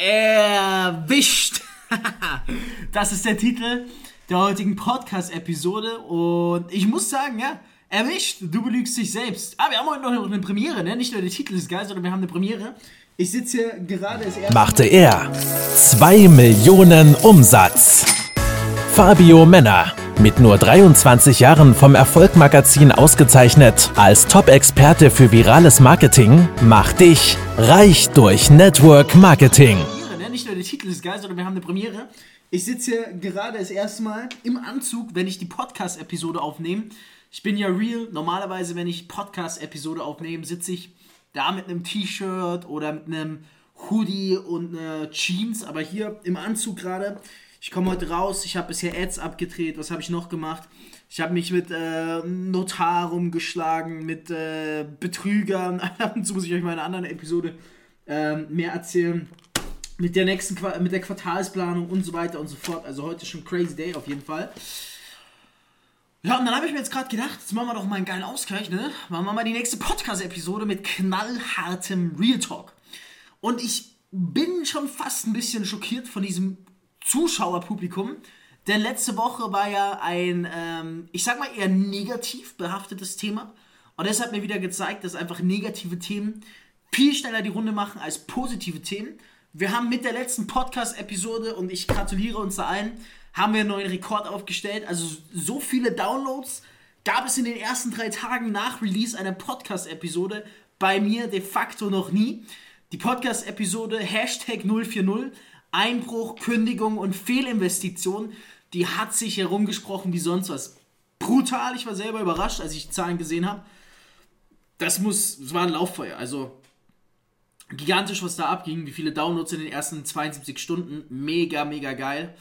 Erwischt! das ist der Titel der heutigen Podcast-Episode und ich muss sagen, ja, erwischt, du belügst dich selbst. Ah, wir haben heute noch eine Premiere, ne? Nicht nur der Titel ist geil, sondern wir haben eine Premiere. Ich sitze hier gerade als. Machte er 2 Millionen Umsatz. Fabio Männer mit nur 23 Jahren vom Erfolgmagazin ausgezeichnet als Top-Experte für virales Marketing, macht dich reich durch Network Marketing. Nicht nur der Titel ist geil, sondern wir haben eine Premiere. Ich sitze hier gerade das erste Mal im Anzug, wenn ich die Podcast-Episode aufnehme. Ich bin ja real. Normalerweise, wenn ich Podcast-Episode aufnehme, sitze ich da mit einem T-Shirt oder mit einem Hoodie und einer Jeans. Aber hier im Anzug gerade ich komme heute raus, ich habe bisher Ads abgedreht, was habe ich noch gemacht? Ich habe mich mit äh, Notar rumgeschlagen, mit äh, Betrügern. Dazu muss ich euch mal in einer anderen Episode äh, mehr erzählen. Mit der nächsten mit der Quartalsplanung und so weiter und so fort. Also heute schon crazy day auf jeden Fall. Ja, und dann habe ich mir jetzt gerade gedacht, jetzt machen wir doch mal einen geilen Ausgleich, ne? Machen wir mal die nächste Podcast-Episode mit knallhartem Real Talk. Und ich bin schon fast ein bisschen schockiert von diesem Zuschauerpublikum. Denn letzte Woche war ja ein, ähm, ich sag mal eher negativ behaftetes Thema. Und das hat mir wieder gezeigt, dass einfach negative Themen viel schneller die Runde machen als positive Themen. Wir haben mit der letzten Podcast-Episode, und ich gratuliere uns allen, haben wir einen neuen Rekord aufgestellt. Also so viele Downloads gab es in den ersten drei Tagen nach Release einer Podcast-Episode bei mir de facto noch nie. Die Podcast-Episode Hashtag 040 Einbruch, Kündigung und Fehlinvestition, die hat sich herumgesprochen wie sonst was. Brutal, ich war selber überrascht, als ich die Zahlen gesehen habe. Das muss, das war ein Lauffeuer, also gigantisch, was da abging, wie viele Downloads in den ersten 72 Stunden, mega, mega geil.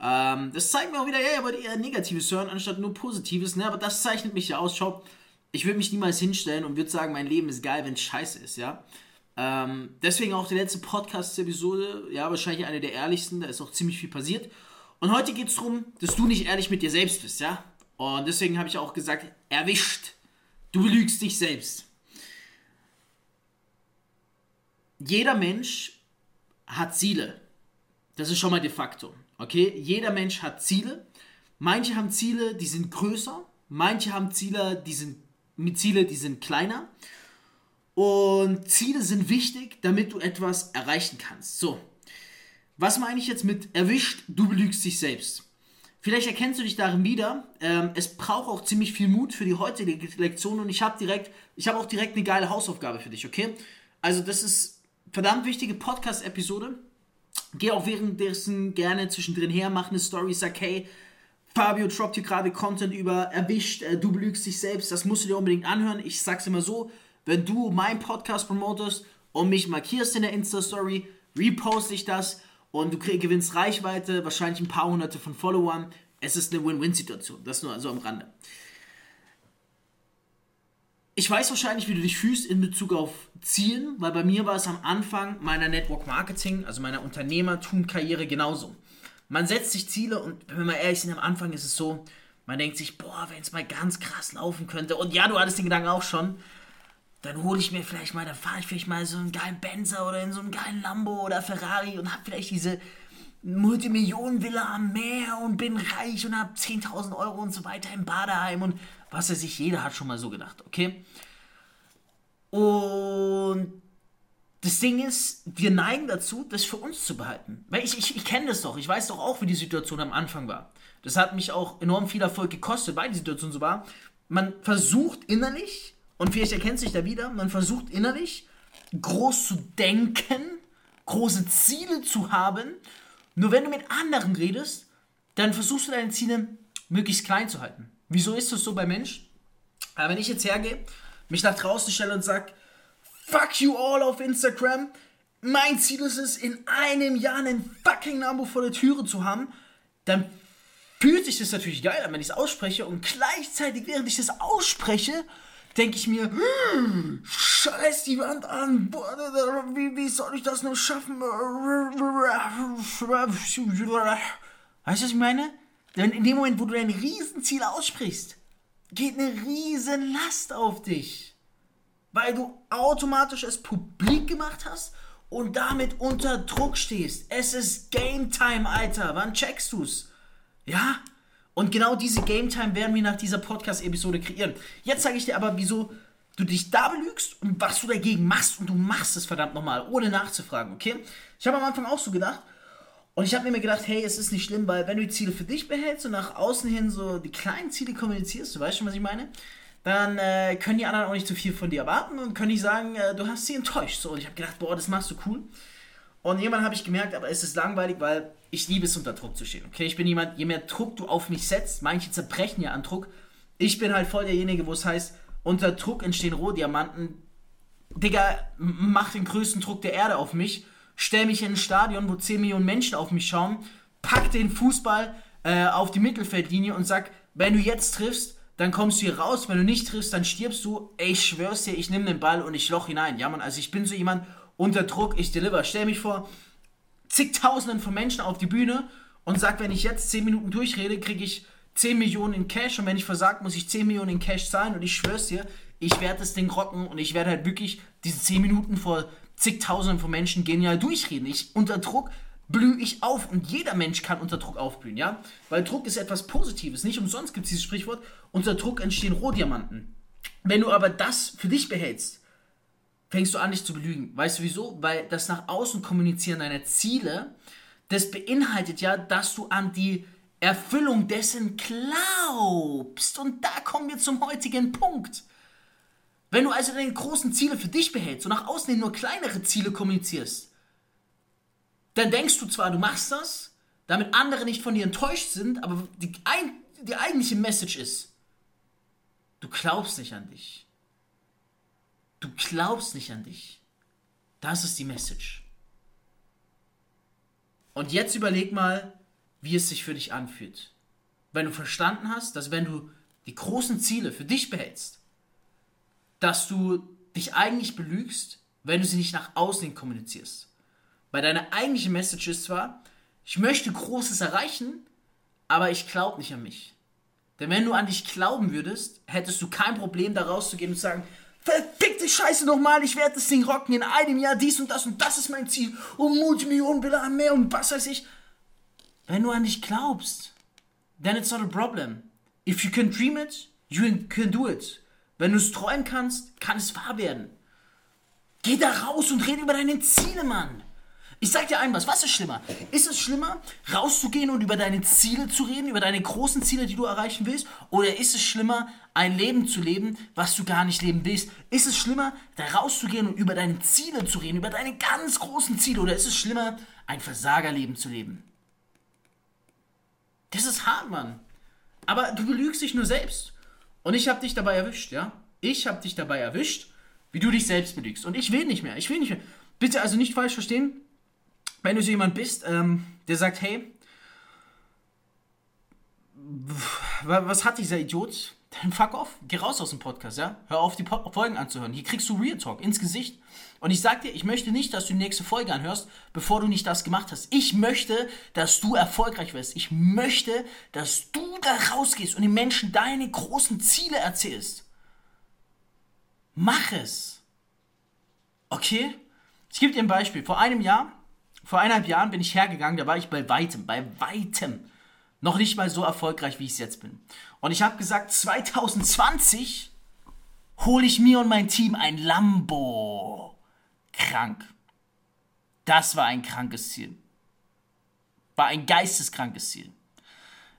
Ähm, das zeigt mir auch wieder, ja, ihr wollt eher Negatives hören, anstatt nur Positives, ne? aber das zeichnet mich ja aus. Schau, ich würde mich niemals hinstellen und würde sagen, mein Leben ist geil, wenn es scheiße ist, ja. Ähm, deswegen auch die letzte Podcast-Episode, ja, wahrscheinlich eine der ehrlichsten, da ist auch ziemlich viel passiert. Und heute geht es darum, dass du nicht ehrlich mit dir selbst bist, ja? Und deswegen habe ich auch gesagt, erwischt. Du lügst dich selbst. Jeder Mensch hat Ziele. Das ist schon mal de facto. Okay? Jeder Mensch hat Ziele. Manche haben Ziele, die sind größer. Manche haben Ziele, die sind, Ziele, die sind kleiner. Und Ziele sind wichtig, damit du etwas erreichen kannst. So, was meine ich jetzt mit erwischt, du belügst dich selbst? Vielleicht erkennst du dich darin wieder. Ähm, es braucht auch ziemlich viel Mut für die heutige Lektion und ich habe direkt, ich habe auch direkt eine geile Hausaufgabe für dich, okay? Also das ist verdammt wichtige Podcast-Episode. Geh auch währenddessen gerne zwischendrin her, mach eine Story, sag hey, Fabio droppt hier gerade Content über erwischt, äh, du belügst dich selbst, das musst du dir unbedingt anhören. Ich sag's immer so, wenn du meinen Podcast promotest und mich markierst in der Insta-Story, reposte ich das und du krieg, gewinnst Reichweite, wahrscheinlich ein paar hunderte von Followern. Es ist eine Win-Win-Situation. Das nur also am Rande. Ich weiß wahrscheinlich, wie du dich fühlst in Bezug auf Zielen, weil bei mir war es am Anfang meiner Network Marketing, also meiner Unternehmertum-Karriere genauso. Man setzt sich Ziele und wenn wir ehrlich sind, am Anfang ist es so, man denkt sich, boah, wenn es mal ganz krass laufen könnte. Und ja, du hattest den Gedanken auch schon dann hole ich mir vielleicht mal, dann fahre ich vielleicht mal so einen geilen Benzer oder in so einen geilen Lambo oder Ferrari und habe vielleicht diese Multimillionen-Villa am Meer und bin reich und habe 10.000 Euro und so weiter im Badeheim und was weiß ich, jeder hat schon mal so gedacht, okay? Und das Ding ist, wir neigen dazu, das für uns zu behalten. Weil ich, ich, ich kenne das doch, ich weiß doch auch, wie die Situation am Anfang war. Das hat mich auch enorm viel Erfolg gekostet, weil die Situation so war. Man versucht innerlich und vielleicht erkennt sich da wieder, man versucht innerlich groß zu denken, große Ziele zu haben. Nur wenn du mit anderen redest, dann versuchst du deine Ziele möglichst klein zu halten. Wieso ist das so bei Mensch? Aber wenn ich jetzt hergehe, mich nach draußen stelle und sage, fuck you all auf Instagram, mein Ziel ist es, in einem Jahr einen fucking Lambo vor der Türe zu haben, dann fühlt sich das natürlich geil an, wenn ich es ausspreche und gleichzeitig, während ich das ausspreche, denke ich mir, hm, scheiß die Wand an, wie, wie soll ich das nur schaffen? Weißt du, was ich meine? Denn in dem Moment, wo du dein Riesenziel aussprichst, geht eine riesen Last auf dich. Weil du automatisch es publik gemacht hast und damit unter Druck stehst. Es ist Game Time, Alter. Wann checkst du's? Ja? Und genau diese Game Time werden wir nach dieser Podcast-Episode kreieren. Jetzt sage ich dir aber, wieso du dich da belügst und was du dagegen machst und du machst es verdammt nochmal, ohne nachzufragen, okay? Ich habe am Anfang auch so gedacht und ich habe mir gedacht, hey, es ist nicht schlimm, weil wenn du die Ziele für dich behältst und nach außen hin so die kleinen Ziele kommunizierst, du weißt schon, was ich meine, dann äh, können die anderen auch nicht zu viel von dir erwarten und können nicht sagen, äh, du hast sie enttäuscht. So, und ich habe gedacht, boah, das machst du cool. Und irgendwann habe ich gemerkt, aber es ist langweilig, weil ich liebe es, unter Druck zu stehen. Okay, ich bin jemand, je mehr Druck du auf mich setzt, manche zerbrechen ja an Druck. Ich bin halt voll derjenige, wo es heißt, unter Druck entstehen Rohdiamanten. Digga, mach den größten Druck der Erde auf mich. Stell mich in ein Stadion, wo 10 Millionen Menschen auf mich schauen. Pack den Fußball äh, auf die Mittelfeldlinie und sag, wenn du jetzt triffst, dann kommst du hier raus. Wenn du nicht triffst, dann stirbst du. Ey, ich schwör's dir, ich nehme den Ball und ich loch hinein. Ja, man, also ich bin so jemand unter Druck, ich deliver. Stell mich vor, zigtausenden von Menschen auf die Bühne und sag, wenn ich jetzt 10 Minuten durchrede, kriege ich 10 Millionen in Cash und wenn ich versage, muss ich 10 Millionen in Cash zahlen und ich schwör's dir, ich werde das Ding rocken und ich werde halt wirklich diese 10 Minuten vor zigtausenden von Menschen genial durchreden. Ich unter Druck blühe ich auf und jeder Mensch kann unter Druck aufblühen, ja? Weil Druck ist etwas Positives. Nicht umsonst gibt es dieses Sprichwort, unter Druck entstehen Rohdiamanten. Wenn du aber das für dich behältst, fängst du an, dich zu belügen. Weißt du wieso? Weil das nach außen kommunizieren deiner Ziele, das beinhaltet ja, dass du an die Erfüllung dessen glaubst. Und da kommen wir zum heutigen Punkt. Wenn du also deine großen Ziele für dich behältst und nach außen hin nur kleinere Ziele kommunizierst, dann denkst du zwar, du machst das, damit andere nicht von dir enttäuscht sind, aber die, die eigentliche Message ist, du glaubst nicht an dich. Du glaubst nicht an dich. Das ist die Message. Und jetzt überleg mal, wie es sich für dich anfühlt. Wenn du verstanden hast, dass wenn du die großen Ziele für dich behältst, dass du dich eigentlich belügst, wenn du sie nicht nach außen kommunizierst. Weil deine eigentliche Message ist zwar, ich möchte Großes erreichen, aber ich glaube nicht an mich. Denn wenn du an dich glauben würdest, hättest du kein Problem, da rauszugehen und zu sagen, verfickte Scheiße nochmal, ich werde das Ding rocken in einem Jahr, dies und das und das ist mein Ziel und Multimillionen Bilder mehr und was weiß ich. Wenn du an dich glaubst, then it's not a problem. If you can dream it, you can do it. Wenn du es träumen kannst, kann es wahr werden. Geh da raus und rede über deine Ziele, Mann. Ich sag dir ein was, was ist schlimmer? Ist es schlimmer, rauszugehen und über deine Ziele zu reden, über deine großen Ziele, die du erreichen willst? Oder ist es schlimmer, ein Leben zu leben, was du gar nicht leben willst? Ist es schlimmer, da rauszugehen und über deine Ziele zu reden, über deine ganz großen Ziele? Oder ist es schlimmer, ein Versagerleben zu leben? Das ist hart, Mann. Aber du belügst dich nur selbst. Und ich habe dich dabei erwischt, ja? Ich habe dich dabei erwischt, wie du dich selbst belügst. Und ich will nicht mehr. Ich will nicht mehr. Bitte also nicht falsch verstehen wenn du so jemand bist, ähm, der sagt, hey, was hat dieser Idiot? Dann fuck off, geh raus aus dem Podcast, ja? Hör auf, die Folgen anzuhören. Hier kriegst du Real Talk ins Gesicht. Und ich sag dir, ich möchte nicht, dass du die nächste Folge anhörst, bevor du nicht das gemacht hast. Ich möchte, dass du erfolgreich wirst. Ich möchte, dass du da rausgehst und den Menschen deine großen Ziele erzählst. Mach es. Okay? Ich gebe dir ein Beispiel. Vor einem Jahr vor eineinhalb Jahren bin ich hergegangen, da war ich bei weitem, bei weitem noch nicht mal so erfolgreich, wie ich es jetzt bin. Und ich habe gesagt, 2020 hole ich mir und mein Team ein Lambo. Krank. Das war ein krankes Ziel. War ein geisteskrankes Ziel.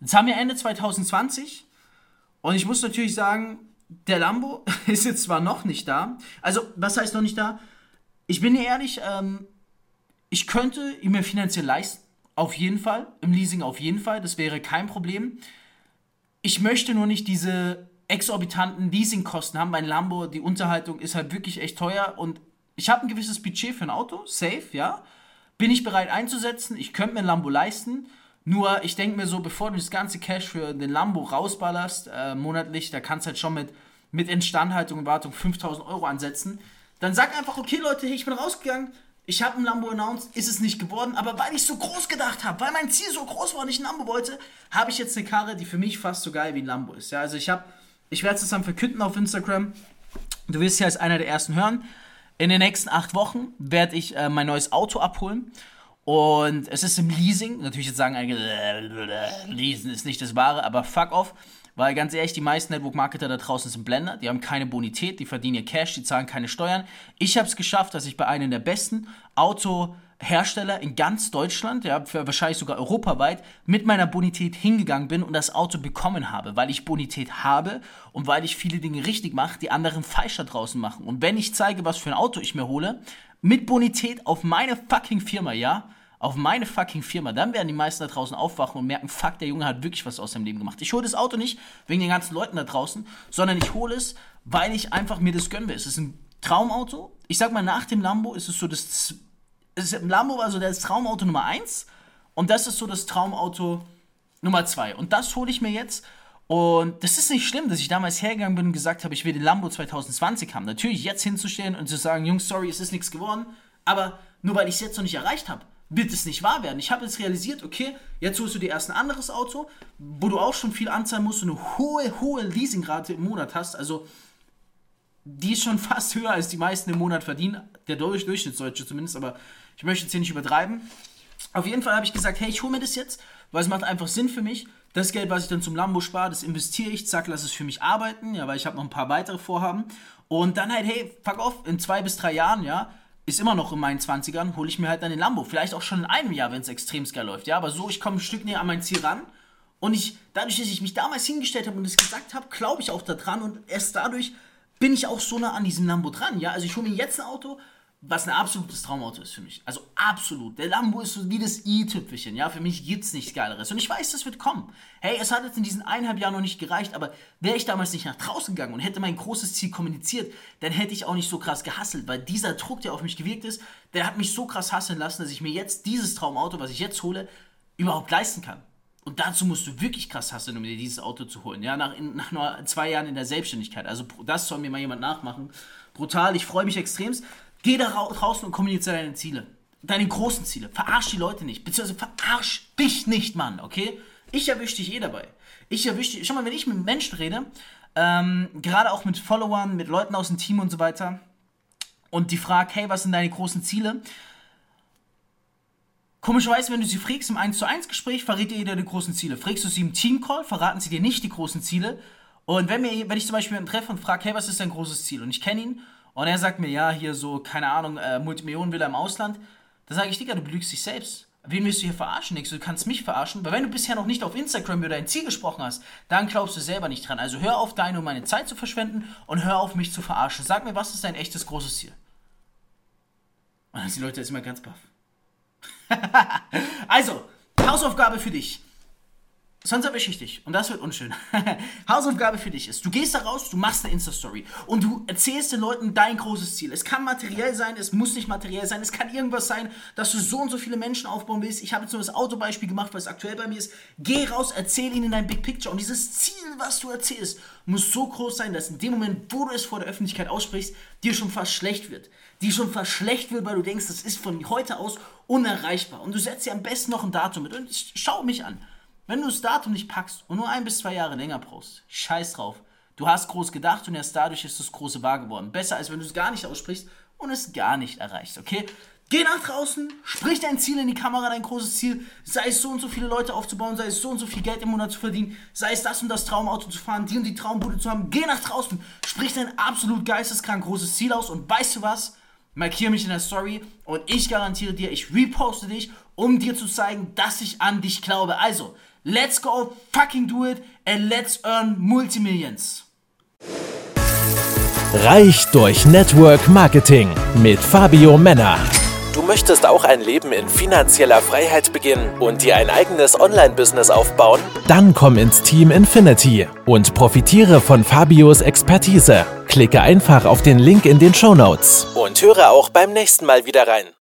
Jetzt haben wir Ende 2020 und ich muss natürlich sagen, der Lambo ist jetzt zwar noch nicht da. Also, was heißt noch nicht da? Ich bin ehrlich, ähm, ich könnte ihn mir finanziell leisten, auf jeden Fall, im Leasing auf jeden Fall, das wäre kein Problem. Ich möchte nur nicht diese exorbitanten Leasingkosten haben. Mein Lambo, die Unterhaltung ist halt wirklich echt teuer und ich habe ein gewisses Budget für ein Auto, safe, ja. Bin ich bereit einzusetzen, ich könnte mir ein Lambo leisten. Nur, ich denke mir so, bevor du das ganze Cash für den Lambo rausballerst, äh, monatlich, da kannst du halt schon mit, mit Instandhaltung und Wartung 5000 Euro ansetzen. Dann sag einfach, okay Leute, ich bin rausgegangen, ich habe ein Lambo announced, ist es nicht geworden, aber weil ich so groß gedacht habe, weil mein Ziel so groß war und ich ein Lambo wollte, habe ich jetzt eine Karre, die für mich fast so geil wie ein Lambo ist. Ja, also ich habe, ich werde es dann verkünden auf Instagram. Du wirst ja als einer der ersten hören. in den nächsten acht Wochen werde ich äh, mein neues Auto abholen. Und es ist im Leasing. Natürlich jetzt sagen einige, äh, Leasen ist nicht das Wahre, aber fuck off. Weil ganz ehrlich, die meisten Network-Marketer da draußen sind Blender. Die haben keine Bonität, die verdienen ihr Cash, die zahlen keine Steuern. Ich habe es geschafft, dass ich bei einem der besten Autohersteller in ganz Deutschland, ja, wahrscheinlich sogar europaweit, mit meiner Bonität hingegangen bin und das Auto bekommen habe, weil ich Bonität habe und weil ich viele Dinge richtig mache, die anderen falsch da draußen machen. Und wenn ich zeige, was für ein Auto ich mir hole, mit Bonität auf meine fucking Firma, ja, auf meine fucking Firma, dann werden die meisten da draußen aufwachen und merken, fuck, der Junge hat wirklich was aus seinem Leben gemacht. Ich hole das Auto nicht wegen den ganzen Leuten da draußen, sondern ich hole es, weil ich einfach mir das gönnen will. Es ist ein Traumauto. Ich sag mal, nach dem Lambo ist es so das. Es ist, Lambo war so das Traumauto Nummer 1 und das ist so das Traumauto Nummer 2. Und das hole ich mir jetzt. Und das ist nicht schlimm, dass ich damals hergegangen bin und gesagt habe, ich will den Lambo 2020 haben. Natürlich jetzt hinzustehen und zu sagen, Jungs, sorry, es ist nichts geworden, aber nur weil ich es jetzt noch nicht erreicht habe, wird es nicht wahr werden. Ich habe jetzt realisiert, okay, jetzt holst du dir erst ein anderes Auto, wo du auch schon viel anzahlen musst und eine hohe, hohe Leasingrate im Monat hast. Also die ist schon fast höher, als die meisten im Monat verdienen. Der Durchschnittsdeutsche zumindest, aber ich möchte jetzt hier nicht übertreiben. Auf jeden Fall habe ich gesagt, hey, ich hole mir das jetzt, weil es macht einfach Sinn für mich. Das Geld, was ich dann zum Lambo spare, das investiere ich, zack, lass es für mich arbeiten, ja, weil ich habe noch ein paar weitere Vorhaben. Und dann halt, hey, fuck off, in zwei bis drei Jahren, ja, ist immer noch in meinen 20ern, hole ich mir halt dann den Lambo. Vielleicht auch schon in einem Jahr, wenn es extrem geil läuft. Ja, aber so, ich komme ein Stück näher an mein Ziel ran. Und ich, dadurch, dass ich mich damals hingestellt habe und es gesagt habe, glaube ich auch daran. Und erst dadurch bin ich auch so nah an diesem Lambo dran. Ja, also ich hole mir jetzt ein Auto, was ein absolutes Traumauto ist für mich. Also absolut. Der Lambo ist so wie das i-Tüpfelchen. Ja, für mich gibt es nichts Geileres. Und ich weiß, das wird kommen. Hey, es hat jetzt in diesen eineinhalb Jahren noch nicht gereicht, aber wäre ich damals nicht nach draußen gegangen und hätte mein großes Ziel kommuniziert, dann hätte ich auch nicht so krass gehasselt, weil dieser Druck, der auf mich gewirkt ist, der hat mich so krass hasseln lassen, dass ich mir jetzt dieses Traumauto, was ich jetzt hole, überhaupt leisten kann. Und dazu musst du wirklich krass hasseln, um dir dieses Auto zu holen. Ja, nach, in, nach nur zwei Jahren in der Selbstständigkeit. Also das soll mir mal jemand nachmachen. Brutal, ich freue mich extremst. Geh da draußen und kommuniziere deine Ziele. Deine großen Ziele. Verarsch die Leute nicht. Beziehungsweise verarsch dich nicht, Mann, okay? Ich erwische dich eh dabei. Ich erwische dich. Schau mal, wenn ich mit Menschen rede, ähm, gerade auch mit Followern, mit Leuten aus dem Team und so weiter, und die fragen, hey, was sind deine großen Ziele? Komischerweise, wenn du sie fragst im 1 zu 1 Gespräch, verrät dir jeder die großen Ziele. Fragst du sie im Teamcall, verraten sie dir nicht die großen Ziele. Und wenn, mir, wenn ich zum Beispiel einen treffe und frage, hey, was ist dein großes Ziel? Und ich kenne ihn und er sagt mir, ja, hier so, keine Ahnung, äh, Multimillionenvilla im Ausland. Da sage ich, Digga, du belügst dich selbst. Wen willst du hier verarschen? Du, du kannst mich verarschen? Weil wenn du bisher noch nicht auf Instagram über dein Ziel gesprochen hast, dann glaubst du selber nicht dran. Also hör auf, deine und meine Zeit zu verschwenden und hör auf, mich zu verarschen. Sag mir, was ist dein echtes großes Ziel? Und dann sind die Leute jetzt immer ganz baff. also, Hausaufgabe für dich. Sonst ich dich. Und das wird unschön. Hausaufgabe für dich ist, du gehst da raus, du machst eine Insta-Story und du erzählst den Leuten dein großes Ziel. Es kann materiell sein, es muss nicht materiell sein, es kann irgendwas sein, dass du so und so viele Menschen aufbauen willst. Ich habe jetzt nur das Autobeispiel gemacht, was aktuell bei mir ist. Geh raus, erzähl ihnen dein Big Picture. Und dieses Ziel, was du erzählst, muss so groß sein, dass in dem Moment, wo du es vor der Öffentlichkeit aussprichst, dir schon fast schlecht wird. Dir schon fast schlecht wird, weil du denkst, das ist von heute aus unerreichbar. Und du setzt dir am besten noch ein Datum mit. Und schau mich an. Wenn du das Datum nicht packst und nur ein bis zwei Jahre länger brauchst, scheiß drauf. Du hast groß gedacht und erst dadurch ist das große wahr geworden. Besser als wenn du es gar nicht aussprichst und es gar nicht erreichst, okay? Geh nach draußen, sprich dein Ziel in die Kamera, dein großes Ziel, sei es so und so viele Leute aufzubauen, sei es so und so viel Geld im Monat zu verdienen, sei es das und das Traumauto zu fahren, die und die Traumbude zu haben. Geh nach draußen, sprich dein absolut geisteskrank großes Ziel aus und weißt du was? Markiere mich in der Story und ich garantiere dir, ich reposte dich, um dir zu zeigen, dass ich an dich glaube. Also, Let's go, fucking do it and let's earn Multimillions. Reich durch Network Marketing mit Fabio Männer. Du möchtest auch ein Leben in finanzieller Freiheit beginnen und dir ein eigenes Online-Business aufbauen? Dann komm ins Team Infinity und profitiere von Fabios Expertise. Klicke einfach auf den Link in den Show Notes und höre auch beim nächsten Mal wieder rein.